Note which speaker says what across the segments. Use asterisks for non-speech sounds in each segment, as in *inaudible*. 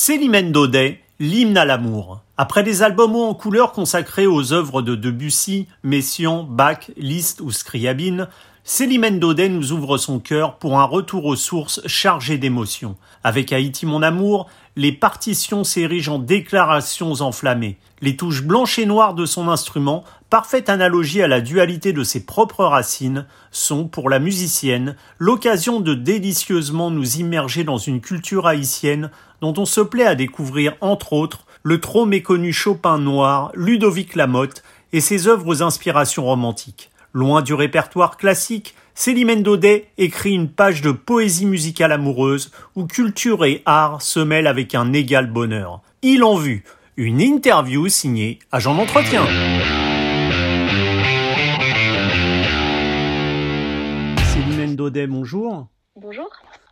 Speaker 1: Célimène Daudet, l'hymne à l'amour. Après des albums en couleur consacrés aux œuvres de Debussy, Messiaen, Bach, Liszt ou Scriabine, Célimène Daudet nous ouvre son cœur pour un retour aux sources chargé d'émotions. Avec Haïti mon amour, les partitions s'érigent en déclarations enflammées. Les touches blanches et noires de son instrument, parfaite analogie à la dualité de ses propres racines, sont, pour la musicienne, l'occasion de délicieusement nous immerger dans une culture haïtienne dont on se plaît à découvrir, entre autres, le trop méconnu Chopin noir, Ludovic Lamotte et ses œuvres aux inspirations romantiques. Loin du répertoire classique, Célimène Daudet écrit une page de poésie musicale amoureuse où culture et art se mêlent avec un égal bonheur. Il en vue, une interview signée Agent d'entretien. Célimène Daudet, bonjour.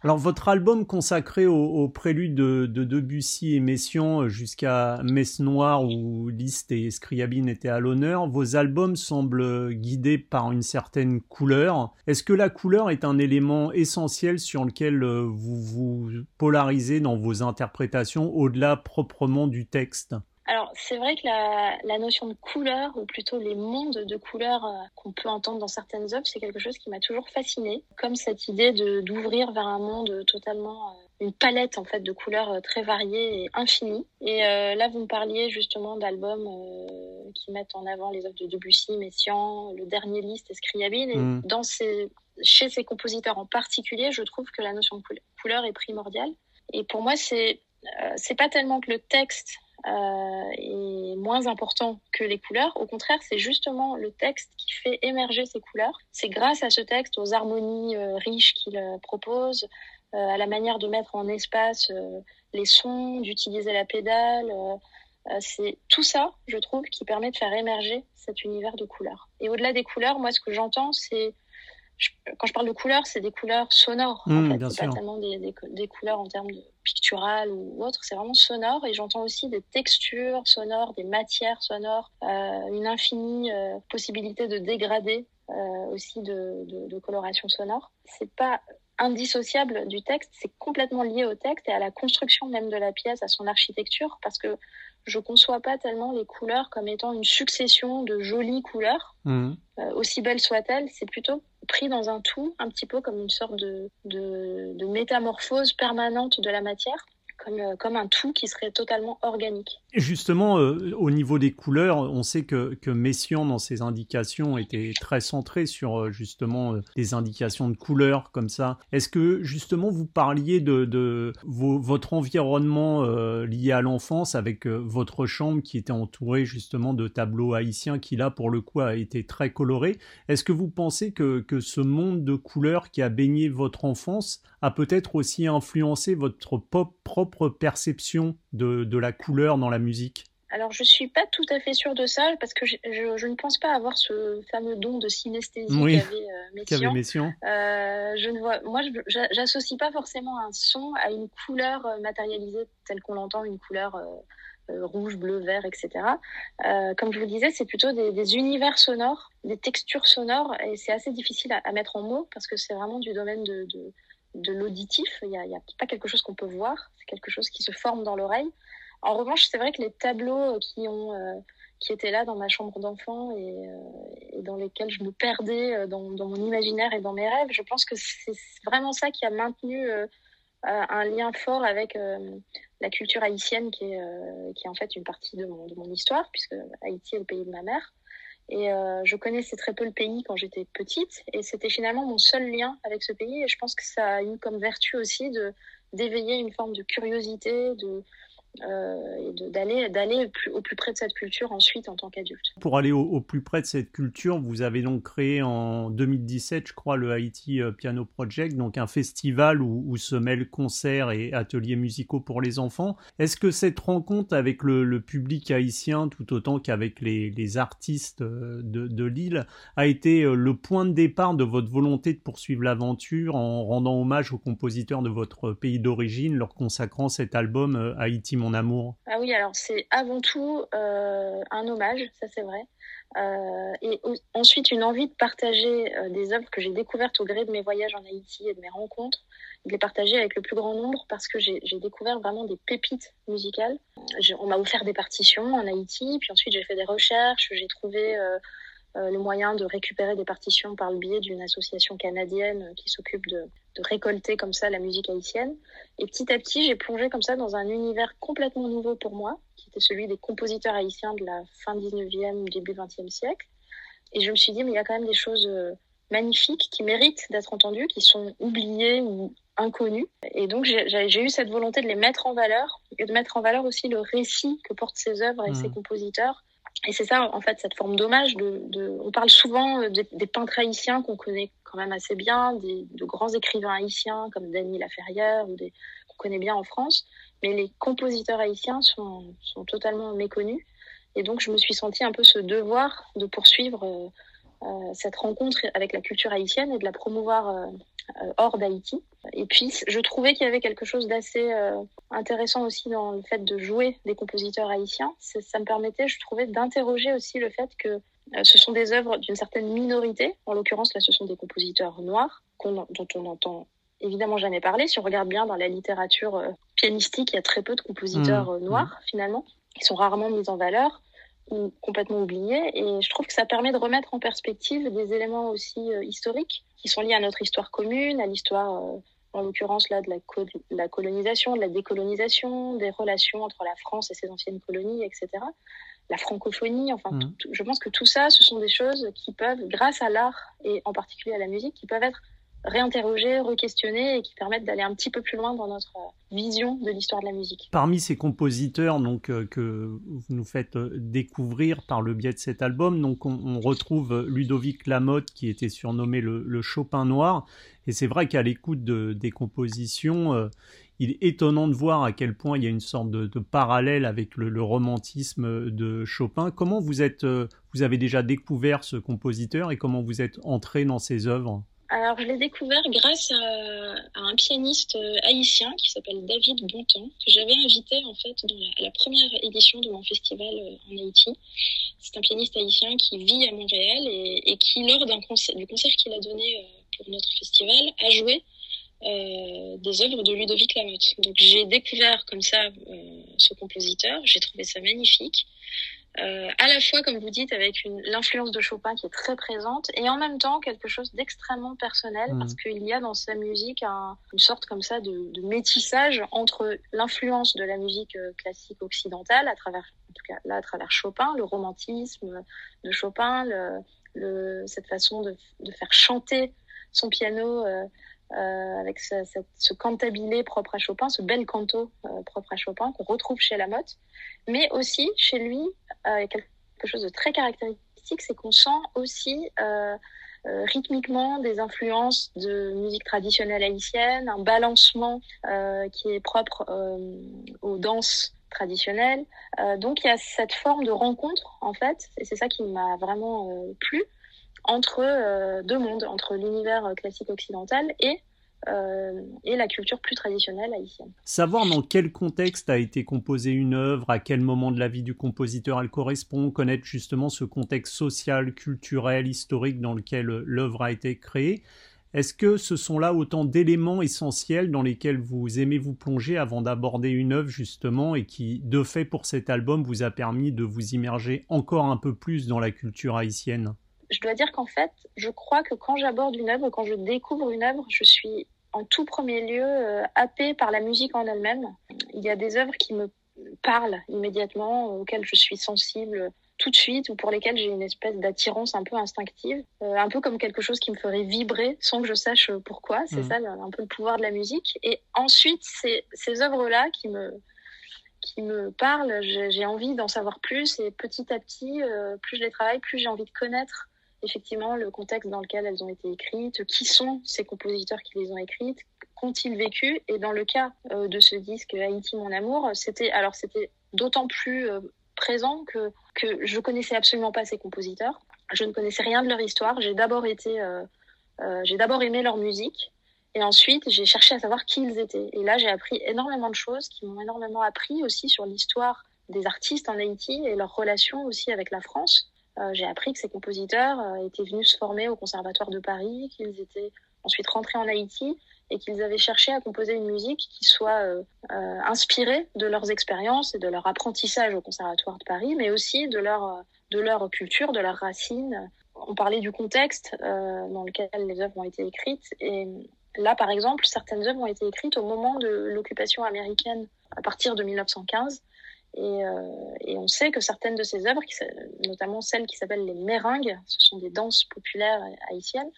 Speaker 1: Alors votre album consacré au, prélude de, Debussy et Messiaen jusqu'à Messe Noire où Liszt et Scriabine étaient à l'honneur, vos albums semblent guidés par une certaine couleur. Est-ce que la couleur est un élément essentiel sur lequel euh, vous vous polarisez dans vos interprétations au-delà proprement du texte?
Speaker 2: Alors, c'est vrai que la, la, notion de couleur, ou plutôt les mondes de couleurs euh, qu'on peut entendre dans certaines œuvres, c'est quelque chose qui m'a toujours fasciné, comme cette idée d'ouvrir vers un monde totalement, euh, une palette en fait de couleurs euh, très variées et infinies. Et là, vous me parliez justement d'albums qui mettent en avant les œuvres de Debussy, Messiaen, le dernier liste, Scriabine. Et mm. dans ces, chez ces compositeurs en particulier, je trouve que la notion de couleur est primordiale. Et pour moi, c'est c'est pas tellement que le texte est moins important que les couleurs. Au contraire, c'est justement le texte qui fait émerger ces couleurs. C'est grâce à ce texte, aux harmonies euh, riches qu'il euh, propose, à la manière de mettre en espace les sons, d'utiliser la pédale. c'est tout ça, je trouve, qui permet de faire émerger cet univers de couleurs. Et au-delà des couleurs, moi, ce que j'entends, c'est quand je parle de couleurs, c'est des couleurs sonores. en mmh, fait. C'est pas tellement des, des, des, couleurs en termes de pictural ou autre, c'est vraiment sonore. Et j'entends aussi des textures sonores, des matières sonores, euh, une infinie euh, possibilité de dégrader euh, aussi de, de, coloration sonore. C'est pas indissociable du texte, c'est complètement lié au texte et à la construction même de la pièce, à son architecture, parce que je conçois pas tellement les couleurs comme étant une succession de jolies couleurs, mmh. euh, aussi belles soient-elles. C'est plutôt pris dans un tout, un petit peu comme une sorte de, de, de métamorphose permanente de la matière. Comme, euh, comme, un tout qui serait totalement organique.
Speaker 1: Justement, euh, au niveau des couleurs, on sait que, que Messiaen, dans ses indications, était très centré sur euh, justement des indications de couleurs comme ça. Est-ce que justement vous parliez de, votre environnement lié à l'enfance avec votre chambre qui était entourée justement de tableaux haïtiens qui là pour le coup a été très coloré? Est-ce que vous pensez que, que ce monde de couleurs qui a baigné votre enfance a peut-être aussi influencé votre propre perception de, de, la couleur dans la musique
Speaker 2: alors je suis pas tout à fait sûre de ça parce que je, je, ne pense pas avoir ce fameux don de synesthésie qu'avait euh, *laughs* Messiaen. Euh, je ne vois, moi, j'associe pas forcément un son à une couleur euh, matérialisée telle qu'on l'entend, une couleur euh, rouge, bleu, vert, etc. Comme je vous le disais, c'est plutôt des, des, univers sonores, des textures sonores, et c'est assez difficile à, à, mettre en mots parce que c'est vraiment du domaine de, de de l'auditif. Il n'y a, pas quelque chose qu'on peut voir, c'est quelque chose qui se forme dans l'oreille. En revanche, c'est vrai que les tableaux qui ont euh, qui étaient là dans ma chambre d'enfant et, euh, dans lesquels je me perdais euh, dans, mon imaginaire et dans mes rêves, je pense que c'est vraiment ça qui a maintenu un lien fort avec la culture haïtienne qui est, qui est en fait une partie de mon histoire, puisque Haïti est le pays de ma mère. Et euh, je connaissais très peu le pays quand j'étais petite, et c'était finalement mon seul lien avec ce pays. Et je pense que ça a eu comme vertu aussi de d'éveiller une forme de curiosité, de euh, et d'aller d'aller au plus près de cette culture ensuite en tant qu'adulte.
Speaker 1: Pour aller au, plus près de cette culture, vous avez donc créé en 2017, je crois, le Haïti euh, Piano Project, donc un festival où, se mêlent concerts et ateliers musicaux pour les enfants. Est-ce que cette rencontre avec le, public haïtien, tout autant qu'avec les, artistes euh, de, de l'île, a été le point de départ de votre volonté de poursuivre l'aventure en rendant hommage aux compositeurs de votre pays d'origine, leur consacrant cet album Haïti amour
Speaker 2: Ah oui, alors c'est avant tout euh, un hommage, ça c'est vrai. Euh, et ensuite, une envie de partager euh, des œuvres que j'ai découvertes au gré de mes voyages en Haïti et de mes rencontres, de les partager avec le plus grand nombre parce que j'ai découvert vraiment des pépites musicales. On m'a offert des partitions en Haïti, puis ensuite j'ai fait des recherches, j'ai trouvé le moyen de récupérer des partitions par le biais d'une association canadienne qui s'occupe de, de, récolter comme ça la musique haïtienne. Et petit à petit, j'ai plongé comme ça dans un univers complètement nouveau pour moi, qui était celui des compositeurs haïtiens de la fin 19e, début 20e siècle. Et je me suis dit, mais il y a quand même des choses euh, magnifiques qui méritent d'être entendues, qui sont oubliées ou inconnues. Et donc, j'ai eu cette volonté de les mettre en valeur et de mettre en valeur aussi le récit que portent ces œuvres et ces mmh. compositeurs et c'est ça, en fait, cette forme d'hommage. De, on parle souvent euh, des, peintres haïtiens qu'on connaît quand même assez bien, des, de grands écrivains haïtiens comme Dany Laferrière ou qu'on connaît bien en France, mais les compositeurs haïtiens sont, sont totalement méconnus. Et donc, je me suis sentie un peu ce devoir de poursuivre euh cette rencontre avec la culture haïtienne et de la promouvoir euh, euh, hors d'Haïti. Et puis, je trouvais qu'il y avait quelque chose d'assez euh, intéressant aussi dans le fait de jouer des compositeurs haïtiens. Ça me permettait, je trouvais, d'interroger aussi le fait que euh, ce sont des œuvres d'une certaine minorité. En l'occurrence, là, ce sont des compositeurs noirs dont on entend évidemment jamais parler. Si on regarde bien dans la littérature pianistique, il y a très peu de compositeurs mmh. noirs, finalement. Ils sont rarement mis en valeur ou complètement oubliés. Et je trouve que ça permet de remettre en perspective des éléments aussi historiques qui sont liés à notre histoire commune, à l'histoire, euh, en l'occurrence là, de la, la, colonisation, de la décolonisation, des relations entre la France et ses anciennes colonies, etc. La francophonie, enfin, mmh. je pense que tout ça, ce sont des choses qui peuvent, grâce à l'art et en particulier à la musique, qui peuvent être réinterroger, re-questionner et qui permettent d'aller un petit peu plus loin dans notre vision de l'histoire de la musique.
Speaker 1: Parmi ces compositeurs donc euh, que vous nous faites euh, découvrir par le biais de cet album, donc on, retrouve Ludovic Lamotte qui était surnommé le, Chopin noir et c'est vrai qu'à l'écoute de, des compositions, euh, il est étonnant de voir à quel point il y a une sorte de, de parallèle avec le, le, romantisme de Chopin. Comment vous êtes, vous avez déjà découvert ce compositeur et comment vous êtes entré dans ses œuvres?
Speaker 2: Alors, je l'ai découvert grâce à, un pianiste euh, haïtien qui s'appelle David Bontemps, que j'avais invité en fait dans la, première édition de mon festival euh, en Haïti. C'est un pianiste haïtien qui vit à Montréal et, qui, lors du concert qu'il a donné euh, pour notre festival, a joué des œuvres de Ludovic Lamotte. Donc j'ai découvert comme ça ce compositeur, j'ai trouvé ça magnifique euh, à la fois, comme vous dites, avec l'influence de Chopin qui est très présente, et en même temps quelque chose d'extrêmement personnel, mmh. parce qu'il y a dans sa musique un, une sorte comme ça de, de métissage entre l'influence de la musique euh, classique occidentale, à travers, en tout cas là, à travers Chopin, le romantisme de Chopin, le, le, cette façon de, de, faire chanter son piano. Euh, euh, avec ce, ce, cantabilé propre à Chopin, ce bel canto euh, propre à Chopin qu'on retrouve chez Lamotte, mais aussi chez lui euh, quelque chose de très caractéristique, c'est qu'on sent aussi euh, euh, rythmiquement des influences de musique traditionnelle haïtienne, un balancement qui est propre aux danses traditionnelles. donc il y a cette forme de rencontre en fait, et c'est ça qui m'a vraiment plu entre deux mondes, entre l'univers classique occidental et euh, et la culture plus traditionnelle haïtienne.
Speaker 1: Savoir dans quel contexte a été composée une œuvre, à quel moment de la vie du compositeur elle correspond, connaître justement ce contexte social, culturel, historique dans lequel l'œuvre a été créée. Est-ce que ce sont là autant d'éléments essentiels dans lesquels vous aimez vous plonger avant d'aborder une œuvre justement et qui, de fait pour cet album, vous a permis de vous immerger encore un peu plus dans la culture haïtienne?
Speaker 2: Je dois dire qu'en fait, je crois que quand j'aborde une œuvre, quand je découvre une œuvre, je suis en tout premier lieu euh, happée par la musique en elle-même. Il y a des œuvres qui me parlent immédiatement, auxquelles je suis sensible tout de suite ou pour lesquelles j'ai une espèce d'attirance un peu instinctive, euh, un peu comme quelque chose qui me ferait vibrer sans que je sache pourquoi. C'est mmh. ça un peu le pouvoir de la musique. Et ensuite, c'est ces œuvres-là qui me qui me parlent, j'ai envie d'en savoir plus et petit à petit, euh, plus je les travaille, plus j'ai envie de connaître effectivement le contexte dans lequel elles ont été écrites, qui sont ces compositeurs qui les ont écrites, qu'ont-ils vécu. Et dans le cas euh, de ce disque Haïti mon amour, c'était alors c'était d'autant plus euh, présent que que je connaissais absolument pas ces compositeurs. Je ne connaissais rien de leur histoire. J'ai d'abord été euh, j'ai d'abord aimé leur musique et ensuite j'ai cherché à savoir qui ils étaient. Et là j'ai appris énormément de choses qui m'ont énormément appris aussi sur l'histoire des artistes en Haïti et leur relation aussi avec la France j'ai appris que ces compositeurs étaient venus se former au Conservatoire de Paris, qu'ils étaient ensuite rentrés en Haïti et qu'ils avaient cherché à composer une musique qui soit euh, euh, inspirée de leurs expériences et de leur apprentissage au Conservatoire de Paris, mais aussi de leur, de leur culture, de leurs racines. On parlait du contexte euh, dans lequel les œuvres ont été écrites. Et là, par exemple, certaines œuvres ont été écrites au moment de l'occupation américaine à partir de 1915. Et, euh, et, on sait que certaines de ces œuvres, notamment celles qui s'appellent les meringues, ce sont des danses populaires haïtiennes,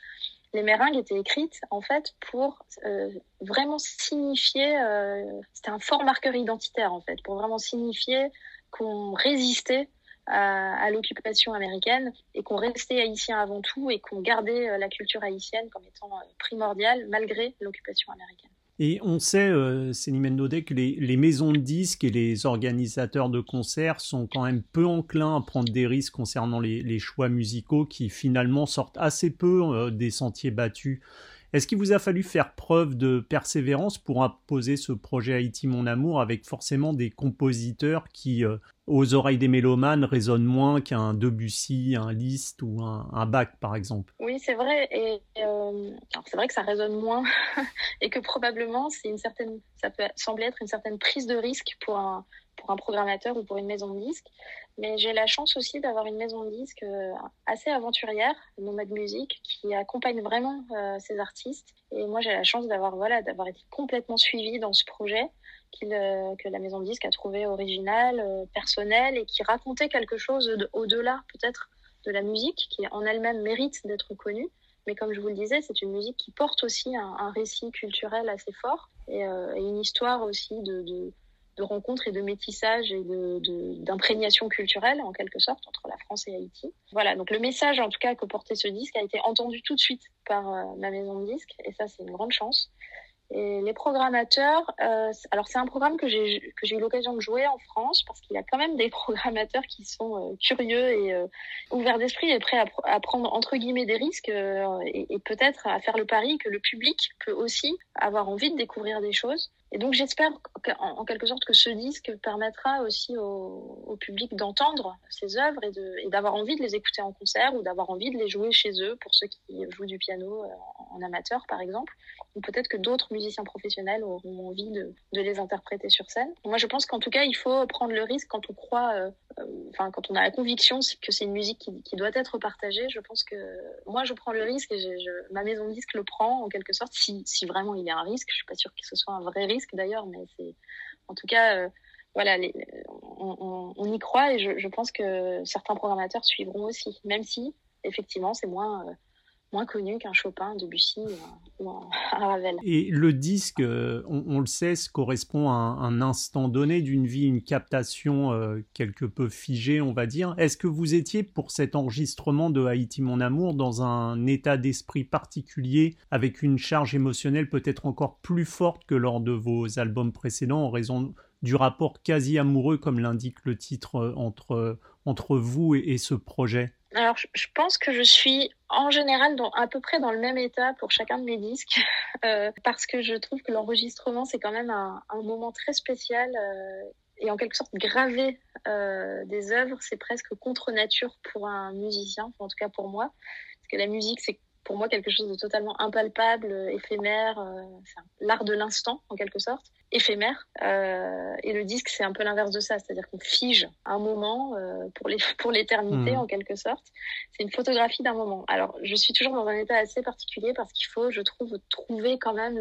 Speaker 2: les meringues étaient écrites en fait pour euh, vraiment signifier, euh, c'était un fort marqueur identitaire en fait, pour vraiment signifier qu'on résistait à, l'occupation américaine et qu'on restait haïtien avant tout et qu'on gardait la culture haïtienne comme étant primordiale malgré l'occupation américaine.
Speaker 1: Et on sait, euh, Céline que les, les, maisons de disques et les organisateurs de concerts sont quand même peu enclins à prendre des risques concernant les, les choix musicaux qui finalement sortent assez peu euh, des sentiers battus. Est-ce qu'il vous a fallu faire preuve de persévérance pour imposer ce projet Haïti Mon Amour avec forcément des compositeurs qui, euh, aux oreilles des mélomanes, résonnent moins qu'un Debussy, un Liszt ou un, Bach, par exemple
Speaker 2: Oui, c'est vrai. Et euh, c'est vrai que ça résonne moins *laughs* et que probablement c'est une certaine, ça peut sembler être une certaine prise de risque pour un pour un programmateur ou pour une maison de disques. Mais j'ai la chance aussi d'avoir une maison de disques euh, assez aventurière, Nomad Music, qui accompagne vraiment euh, ces artistes. Et moi, j'ai la chance d'avoir voilà, d'avoir été complètement suivie dans ce projet euh, que la maison de disques a trouvé original, euh, personnel et qui racontait quelque chose au-delà peut-être de la musique, qui en elle-même mérite d'être connue. Mais comme je vous le disais, c'est une musique qui porte aussi un, récit culturel assez fort et, euh, une histoire aussi de, de rencontres et de métissage et d'imprégnation de, culturelle en quelque sorte entre la France et Haïti. Voilà, donc le message en tout cas que portait ce disque a été entendu tout de suite par euh, ma maison de disques et ça c'est une grande chance. Et les programmateurs, euh, alors c'est un programme que j'ai que j'ai eu l'occasion de jouer en France parce qu'il y a quand même des *laughs* programmateurs qui sont euh, curieux et euh, ouverts d'esprit et prêts à, prendre entre guillemets des risques euh, et peut-être à faire le pari que le public peut aussi avoir envie de découvrir des choses. Et donc j'espère en, quelque sorte que ce disque permettra aussi au, public d'entendre ces œuvres et d'avoir envie de les écouter en concert ou d'avoir envie de les jouer chez eux pour ceux qui jouent du piano en, en amateur par exemple. Ou peut-être que d'autres musiciens professionnels auront envie de, de, les interpréter sur scène. Moi je pense qu'en tout cas il faut prendre le risque quand on croit, euh, enfin quand on a la conviction que c'est une musique qui, doit être partagée. Je pense que moi je prends le risque et ma maison de disque le prend en quelque sorte si, vraiment il y a un risque. Je suis pas sûre que ce soit un vrai risque d'ailleurs, mais c'est en tout cas euh, voilà, on, y croit et je, je, pense que certains programmateurs suivront aussi, même si effectivement c'est moins euh, moins connu qu'un Chopin, Debussy ou un, *laughs* Ravel.
Speaker 1: Et le disque, euh, on, le sait, correspond à un, instant donné d'une vie, une captation euh, quelque peu figée, on va dire. Est-ce que vous étiez pour cet enregistrement de Haïti mon amour dans un état d'esprit particulier, avec une charge émotionnelle peut-être encore plus forte que lors de vos albums précédents, en raison du rapport quasi amoureux, comme l'indique le titre, euh, entre, entre vous et ce projet?
Speaker 2: Alors, je pense que je suis en général dans, à peu près dans le même état pour chacun de mes disques, *laughs* euh, parce que je trouve que l'enregistrement, c'est quand même un, un, moment très spécial euh, et en quelque sorte graver euh, des œuvres, c'est presque contre nature pour un musicien, en tout cas pour moi, parce que la musique, c'est pour moi quelque chose de totalement impalpable, éphémère, euh, l'art de l'instant en quelque sorte, éphémère. Euh, et le disque, c'est un peu l'inverse de ça, c'est-à-dire qu'on fige un moment euh, pour les *laughs* pour l'éternité mmh. en quelque sorte. C'est une photographie d'un moment. Alors, je suis toujours dans un état assez particulier parce qu'il faut, je trouve, trouver quand même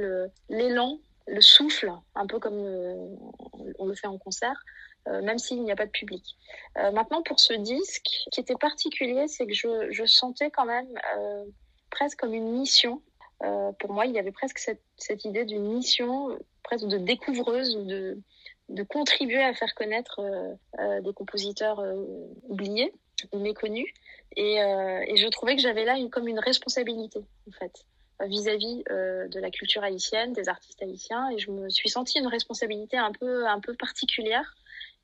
Speaker 2: l'élan, le souffle, un peu comme euh, on le fait en concert. Euh, même s'il n'y a pas de public. Euh, maintenant, pour ce disque, ce qui était particulier, c'est que je, je sentais quand même presque comme une mission. Euh, pour moi, il y avait presque cette, cette idée d'une mission, presque de découvreuse ou de, de contribuer à faire connaître euh, euh, des compositeurs euh, oubliés ou méconnus. Et, euh, et, je trouvais que j'avais là une, comme une responsabilité, en fait, vis-à-vis -vis, de la culture haïtienne, des artistes haïtiens. Et je me suis sentie une responsabilité un peu, un peu particulière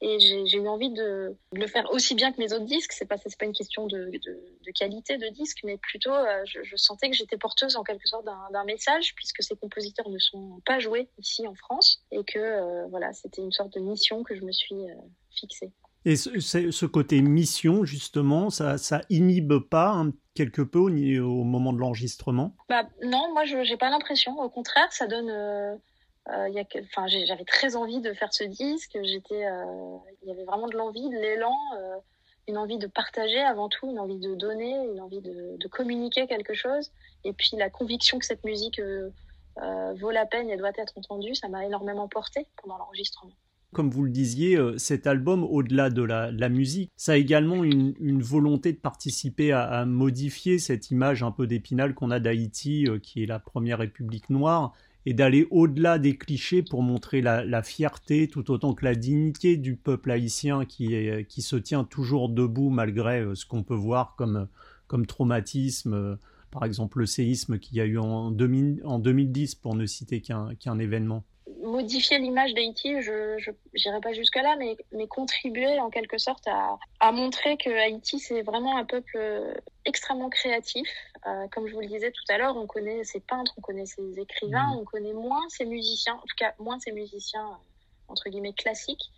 Speaker 2: et j'ai eu envie de, de, le faire aussi bien que mes autres disques. C'est pas c'est pas une question de, de, de, qualité de disque, mais plutôt euh, je, je, sentais que j'étais porteuse en quelque sorte d'un message puisque ces compositeurs ne sont pas joués ici en France et que euh, voilà c'était une sorte de mission que je me suis euh, fixée.
Speaker 1: Et ce, côté mission, justement, ça, ça inhibe pas quelque peu au, au moment de l'enregistrement?
Speaker 2: Bah, Non, moi, je n'ai pas l'impression. Au contraire, ça donne. Euh, euh j'avais très envie de faire ce disque. J'étais, euh, il y avait vraiment de l'envie, de l'élan, euh, une envie de partager avant tout, une envie de donner, une envie de, communiquer quelque chose. Et puis la conviction que cette musique vaut la peine et doit être entendue, ça m'a énormément porté pendant l'enregistrement.
Speaker 1: Comme vous le disiez, euh, cet album, au-delà de la, musique, ça a également une, volonté de participer à, modifier cette image un peu d'épinal qu'on a d'Haïti, euh, qui est la première république noire, et d'aller au-delà des clichés pour montrer la, fierté tout autant que la dignité du peuple haïtien qui, se tient toujours debout malgré euh, ce qu'on peut voir comme, comme traumatisme, par exemple le séisme qu'il y a eu en, 2010 pour ne citer qu'un événement
Speaker 2: modifier l'image d'Haïti, je n'irai pas jusque-là, mais, mais contribuer en quelque sorte à, à montrer que Haïti, c'est vraiment un peuple extrêmement créatif. Euh, comme je vous le disais tout à l'heure, on connaît ses peintres, on connaît ses écrivains, mmh. on connaît moins ses musiciens, en tout cas moins ses musiciens, entre guillemets, classiques.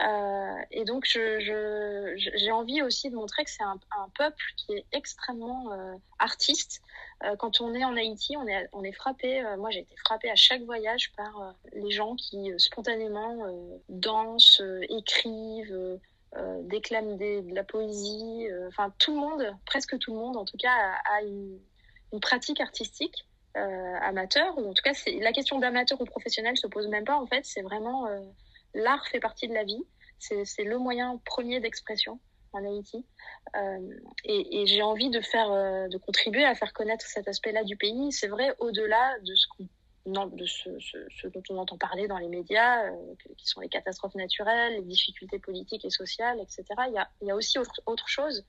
Speaker 2: Euh, et donc, j'ai envie aussi de montrer que c'est un, peuple qui est extrêmement euh, artiste. Euh, quand on est en Haïti, on est, frappé. Moi, j'ai été frappée à chaque voyage par les gens qui spontanément dansent, écrivent, déclament de la poésie. Enfin, tout le monde, presque tout le monde, en tout cas, a, une, pratique artistique. amateur ou en tout cas la question d'amateur ou professionnel se pose même pas en fait c'est vraiment l'art fait partie de la vie. C'est le moyen premier d'expression en Haïti. Euh, et, j'ai envie de faire, euh, de contribuer à faire connaître cet aspect-là du pays. C'est vrai, au-delà de ce de ce, dont on entend parler dans les médias, euh, qui sont les catastrophes naturelles, les difficultés politiques et sociales, etc. Il y a, aussi autre, chose.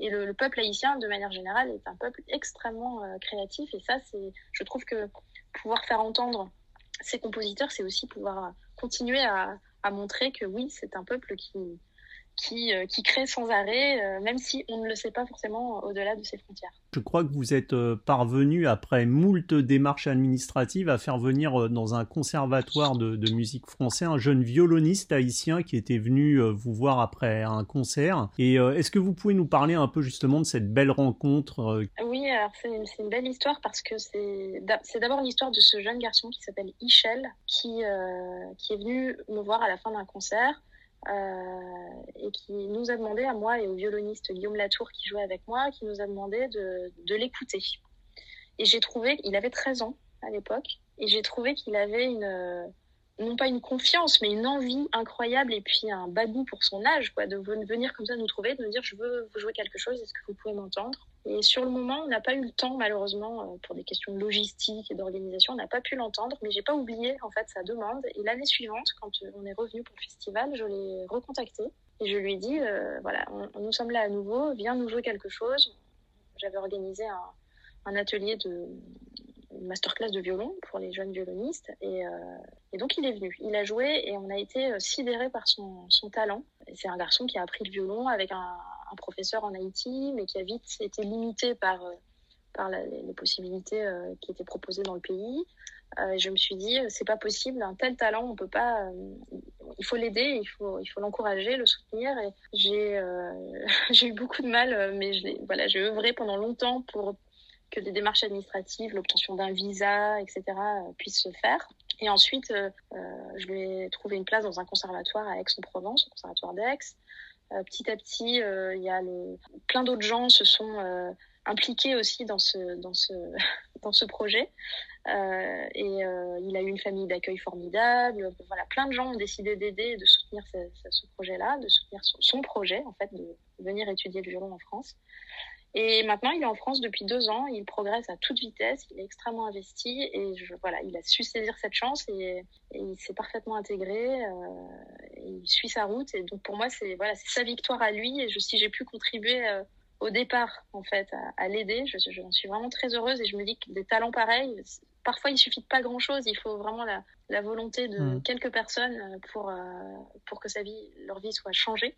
Speaker 2: Et le, le, peuple haïtien, de manière générale, est un peuple extrêmement créatif. Et ça, je trouve que pouvoir faire entendre ces compositeurs, c'est aussi pouvoir continuer à, montrer que oui, c'est un peuple qui, qui, euh, qui crée sans arrêt, euh, même si on ne le sait pas forcément au-delà de ses frontières.
Speaker 1: Je crois que vous êtes euh, parvenu, après moult démarches administratives, à faire venir dans un conservatoire de, de, musique français un jeune violoniste haïtien qui était venu vous voir après un concert. Et est-ce que vous pouvez nous parler un peu justement de cette belle rencontre
Speaker 2: Oui, alors c'est une, une, belle histoire parce que c'est d'abord l'histoire de ce jeune garçon qui s'appelle Ichel, qui, qui est venu me voir à la fin d'un concert. Euh, et qui nous a demandé à moi et au violoniste Guillaume Latour qui jouait avec moi, qui nous a demandé de, l'écouter. Et j'ai trouvé qu'il avait 13 ans à l'époque, et j'ai trouvé qu'il avait une, non pas une confiance, mais une envie incroyable et puis un bagou pour son âge, quoi, de venir comme ça nous trouver, de nous dire je veux vous jouer quelque chose, est-ce que vous pouvez m'entendre? Et sur le moment, on n'a pas eu le temps, malheureusement, euh, pour des questions de logistique et d'organisation, on n'a pas pu l'entendre, mais j'ai pas oublié en fait sa demande. Et l'année suivante, quand on est revenu pour le festival, je l'ai recontacté et je lui ai dit euh, voilà, on, nous sommes là à nouveau, viens nous jouer quelque chose. J'avais organisé un, atelier de masterclass de violon pour les jeunes violonistes. Et, euh, donc il est venu. Il a joué et on a été euh, sidéré par son talent. C'est un garçon qui a appris le violon avec un, professeur en Haïti, mais qui a vite été limité par, euh, par les, possibilités euh, qui étaient proposées dans le pays. Euh, je me suis dit, c'est pas possible, un tel talent, on peut pas. il faut l'aider, il faut, il faut l'encourager, le soutenir. J'ai, *laughs* j'ai eu beaucoup de mal, mais voilà, j'ai œuvré pendant longtemps pour que des démarches administratives, l'obtention d'un visa, etc., puissent se faire. Et ensuite, je lui ai trouvé une place dans un conservatoire à Aix-en-Provence, au conservatoire d'Aix. Petit à petit, il y a le... plein d'autres gens se sont impliqués aussi dans ce dans ce *laughs* dans ce projet. Euh, et euh, il a eu une famille d'accueil formidable. Voilà, plein de gens ont décidé d'aider de soutenir ce, projet-là, de soutenir son, projet en fait venir étudier le violon en France. Et maintenant, il est en France depuis deux ans. Il progresse à toute vitesse. Il est extrêmement investi et je, voilà, il a su saisir cette chance et, et il s'est parfaitement intégré. Euh, il suit sa route et donc pour moi, c'est voilà, sa victoire à lui. Et je, si j'ai pu contribuer euh, au départ, en fait, à, à l'aider, je, je suis vraiment très heureuse et je me dis que des talents pareils, parfois il suffit de pas grand chose. Il faut vraiment la, la volonté de mmh. quelques personnes pour euh, pour que sa vie, leur vie soit changée.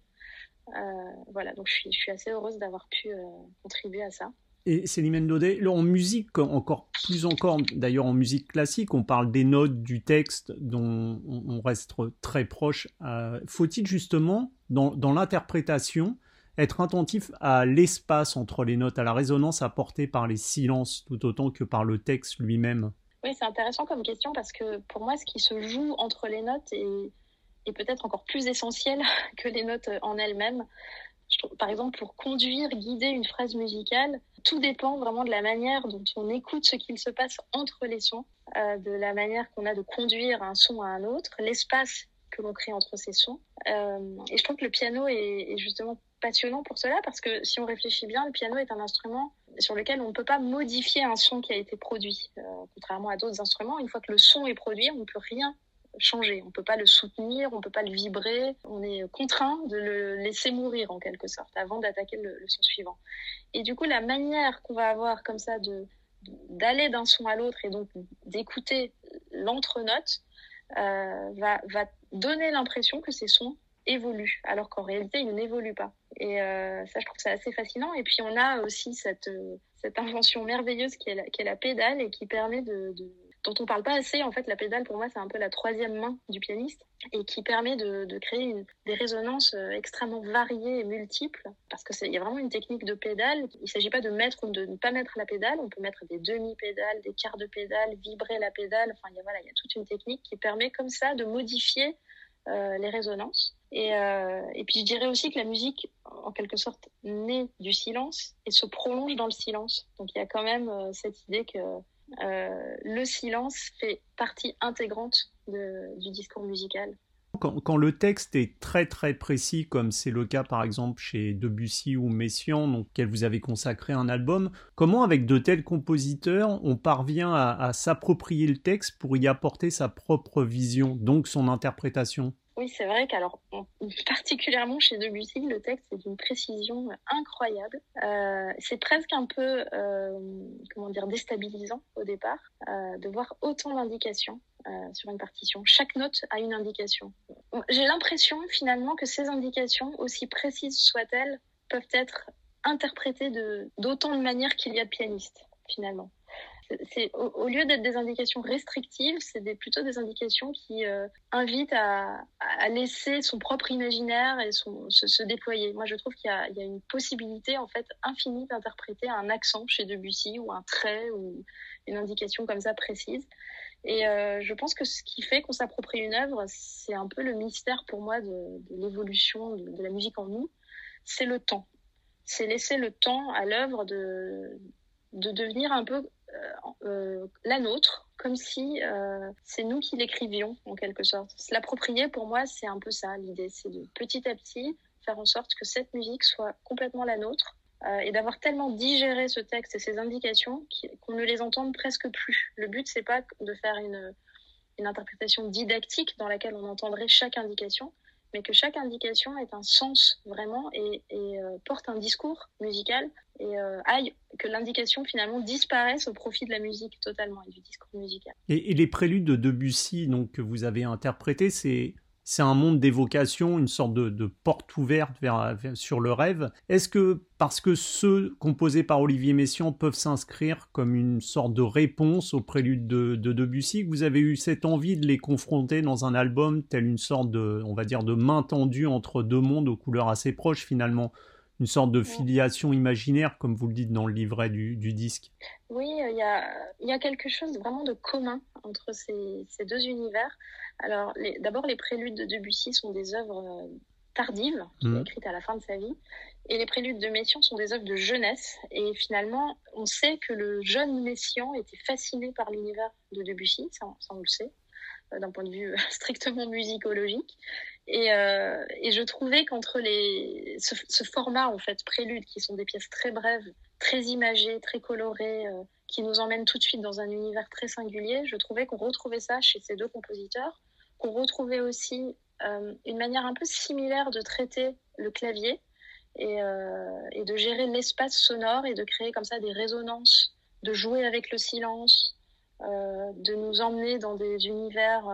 Speaker 2: Euh, voilà, donc je suis, je suis assez heureuse d'avoir pu euh, contribuer à ça.
Speaker 1: Et Céline Daudet, en musique, encore plus encore, d'ailleurs en musique classique, on parle des notes, du texte, dont on reste très proche. Euh, faut-il justement, dans, dans l'interprétation, être attentif à l'espace entre les notes, à la résonance apportée par les silences, tout autant que par le texte lui-même?
Speaker 2: Oui, c'est intéressant comme question parce que pour moi, ce qui se joue entre les notes est, est peut-être encore plus essentiel *laughs* que les notes en elles-mêmes par exemple, pour conduire, guider une phrase musicale, tout dépend vraiment de la manière dont on écoute ce qu'il se passe entre les sons, euh, de la manière qu'on a de conduire un son à un autre, l'espace que l'on crée entre ces sons. Euh, et je trouve que le piano est, justement passionnant pour cela parce que si on réfléchit bien, le piano est un instrument sur lequel on ne peut pas modifier un son qui a été produit. Euh, contrairement à d'autres instruments, une fois que le son est produit, on ne peut rien changer. On peut pas le soutenir, on peut pas le vibrer. On est contraint de le laisser mourir en quelque sorte avant d'attaquer le, son suivant. Et du coup, la manière qu'on va avoir comme ça de d'aller d'un son à l'autre et donc d'écouter l'entre-note euh, va, va donner l'impression que ces sons évoluent, alors qu'en réalité, ils n'évoluent pas. Et euh, ça, je trouve c'est assez fascinant. Et puis, on a aussi cette, cette invention merveilleuse qui est la, pédale et qui permet de dont on parle pas assez. En fait, la pédale, pour moi, c'est un peu la troisième main du pianiste et qui permet de, créer des résonances euh, extrêmement variées et multiples parce que il y a vraiment une technique de pédale. Il s'agit pas de mettre ou de ne pas mettre la pédale. On peut mettre des demi-pédales, des quarts de pédale, vibrer la pédale. Enfin, il y a, voilà, il y a toute une technique qui permet comme ça de modifier euh, les résonances. Et, euh, et puis je dirais aussi que la musique, en quelque sorte, naît du silence et se prolonge dans le silence. Donc il y a quand même cette idée que euh, le silence fait partie intégrante du discours musical.
Speaker 1: Quand, le texte est très très précis, comme c'est le cas par exemple chez Debussy ou Messiaen, donc auquel vous avez consacré un album, comment avec de tels compositeurs on parvient à s'approprier le texte pour y apporter sa propre vision, donc son interprétation?
Speaker 2: Oui, c'est vrai qu'alors, particulièrement chez Debussy, le texte est d'une précision incroyable. Euh, c'est presque un peu, euh, comment dire, déstabilisant au départ euh, de voir autant d'indications sur une partition. Chaque note a une indication. J'ai l'impression finalement que ces indications, aussi précises soient-elles, peuvent être interprétées de d'autant de manières qu'il y a de pianistes finalement au, lieu d'être des indications restrictives, c'est plutôt des indications qui euh, invitent à, laisser son propre imaginaire et se, déployer. Moi, je trouve qu'il y, a une possibilité en fait infinie d'interpréter un accent chez Debussy ou un trait ou une indication comme ça précise. Et euh, je pense que ce qui fait qu'on s'approprie une œuvre, c'est un peu le mystère pour moi de, l'évolution de, la musique en nous. C'est le temps. C'est laisser le temps à l'œuvre de devenir un peu euh, euh, la nôtre, comme si euh, c'est nous qui l'écrivions en quelque sorte. L'approprier pour moi, c'est un peu ça l'idée, c'est de petit à petit faire en sorte que cette musique soit complètement la nôtre et d'avoir tellement digéré ce texte et ces indications qu'on ne les entende presque plus. Le but, c'est pas de faire une, une interprétation didactique dans laquelle on entendrait chaque indication, mais que chaque indication ait un sens vraiment et, euh, porte un discours musical et euh, aille, que l'indication finalement disparaisse au profit de la musique totalement et du discours musical.
Speaker 1: Et, et les préludes de Debussy donc, que vous avez interprétés, c'est c'est un monde d'évocation, une sorte de, porte ouverte sur le rêve. Est-ce que parce que ceux composés par Olivier Messiaen peuvent s'inscrire comme une sorte de réponse au prélude de, de, Debussy, que vous avez eu cette envie de les confronter dans un album tel une sorte de, on va dire, de main tendue entre deux mondes aux couleurs assez proches finalement? Une sorte de filiation imaginaire, comme vous le dites dans le livret du, du disque.
Speaker 2: Oui, il y a, y a, quelque chose vraiment de commun entre ces, ces deux univers. Alors, d'abord, les préludes de Debussy sont des œuvres euh, tardives, qu'il a mmh. écrites à la fin de sa vie. Et les préludes de Messiaen sont des œuvres de jeunesse. Et finalement, on sait que le jeune Messiaen était fasciné par l'univers de Debussy, ça, ça on le sait. Euh, d'un point de vue *laughs* strictement musicologique. Et, euh, et je trouvais qu'entre les ce, format en fait prélude, qui sont des pièces très brèves, très imagées, très colorées, euh, qui nous emmènent tout de suite dans un univers très singulier, je trouvais qu'on retrouvait ça chez ces deux compositeurs, qu'on retrouvait aussi euh, une manière un peu similaire de traiter le clavier et, de gérer l'espace sonore et de créer comme ça des résonances, de jouer avec le silence, de nous emmener dans des univers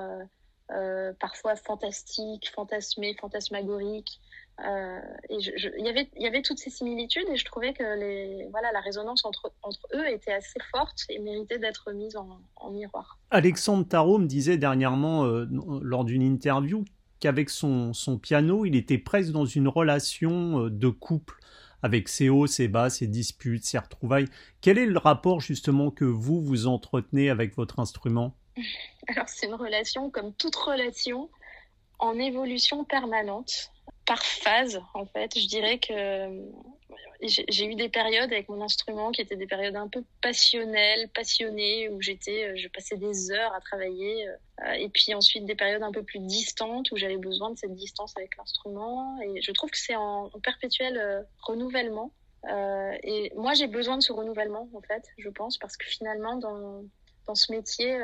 Speaker 2: parfois fantastiques, fantasmés, fantasmagoriques, Euh, et il y avait, toutes ces similitudes et je trouvais que les, voilà, la résonance entre, eux était assez forte et méritait d'être mise en, miroir.
Speaker 1: Alexandre Tarot me disait dernièrement euh, lors d'une interview qu'avec son, son piano, il était presque dans une relation euh, de couple avec ses hauts, ses bas, ses disputes, ses retrouvailles. Quel est le rapport justement que vous vous entretenez avec votre instrument?
Speaker 2: Alors c'est une relation comme toute relation en évolution permanente par phase, en fait. Je dirais que euh, j'ai eu des périodes avec mon instrument qui étaient des périodes un peu passionnelles, passionnées, où j'étais, euh, je passais des heures à travailler, euh, et puis ensuite des périodes un peu plus distantes où j'avais besoin de cette distance avec l'instrument. Et je trouve que c'est en, perpétuel renouvellement. et moi, j'ai besoin de ce renouvellement, en fait, je pense, parce que finalement, dans dans ce métier,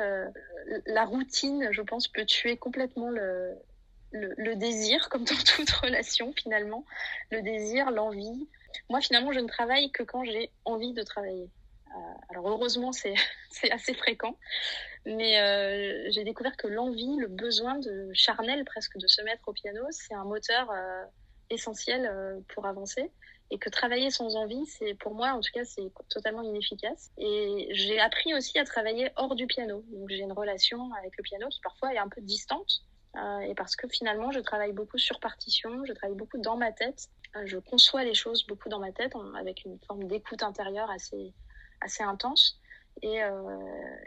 Speaker 2: la routine, je pense, peut tuer complètement le, désir, comme dans *laughs* toute relation finalement, le désir, l'envie. Moi finalement, je ne travaille que quand j'ai envie de travailler. Euh, alors heureusement, *laughs* c'est assez fréquent, mais euh, j'ai découvert que l'envie, le besoin de charnel presque de se mettre au piano, c'est un moteur euh, essentiel pour avancer et que travailler sans envie, c'est pour moi en tout cas c'est totalement inefficace. Et j'ai appris aussi à travailler hors du piano. Donc j'ai une relation avec le piano qui parfois est un peu distante euh, et parce que finalement, je travaille beaucoup sur partition, je travaille beaucoup dans ma tête, euh, je conçois les choses beaucoup dans ma tête avec une forme d'écoute intérieure assez, assez intense. Et, euh,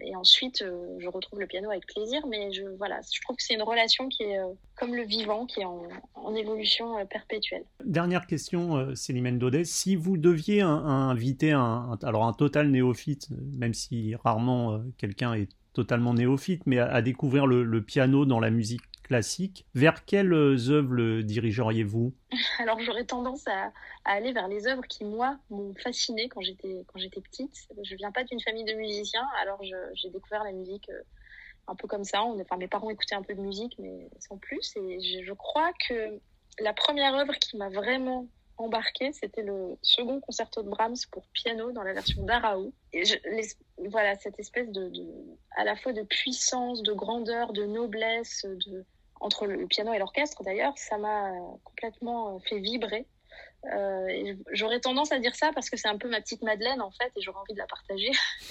Speaker 2: et ensuite, euh, je retrouve le piano avec plaisir, mais je, voilà, je trouve que c'est une relation qui est euh, comme le vivant, qui est en, évolution perpétuelle.
Speaker 1: Dernière question, Célimène Daudet. Si vous deviez inviter un, alors un total néophyte, même si rarement quelqu'un est totalement néophyte, mais à, découvrir le, piano dans la musique classique. Vers quelles œuvres le dirigeriez-vous? *laughs*
Speaker 2: Alors j'aurais tendance à, aller vers les œuvres qui moi m'ont fascinée quand j'étais quand j'étais petite. Je viens pas d'une famille de musiciens, alors j'ai découvert la musique euh, un peu comme ça. Enfin mes parents écoutaient un peu de musique, mais sans plus. Et je, crois que la première œuvre qui m'a vraiment embarqué, c'était le second concerto de Brahms pour piano dans la version je, voilà, cette espèce de, à la fois de puissance, de grandeur, de noblesse, de, entre le piano et l'orchestre d'ailleurs, ça m'a complètement fait vibrer. Euh, j'aurais tendance à dire ça parce que c'est un peu ma petite Madeleine en fait et j'aurais envie de la partager, *laughs*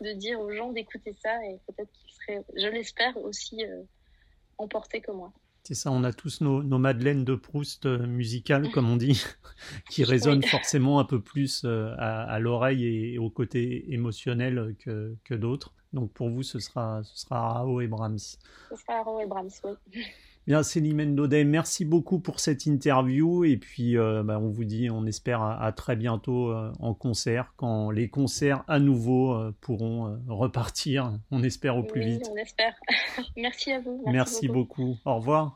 Speaker 2: de, dire aux gens d'écouter ça et peut-être qu'ils seraient, je l'espère, aussi euh, emportés que moi.
Speaker 1: C'est ça, on a tous nos, nos madeleines de Proust euh, musicales, *laughs* comme on dit, *laughs* qui résonnent forcément un peu plus euh, à, l'oreille et, au côté émotionnel que, que d'autres. Donc pour vous, ce sera, ce sera Rao et Brahms.
Speaker 2: Ce sera Rao et Brahms, oui. *laughs*
Speaker 1: Bien, Célimène Daudet, merci beaucoup pour cette interview et puis euh, bah, on vous dit, on espère à, très bientôt en concert, quand les concerts à nouveau pourront repartir, on espère au plus
Speaker 2: oui,
Speaker 1: vite.
Speaker 2: On espère. merci à vous.
Speaker 1: Merci, beaucoup. Au revoir.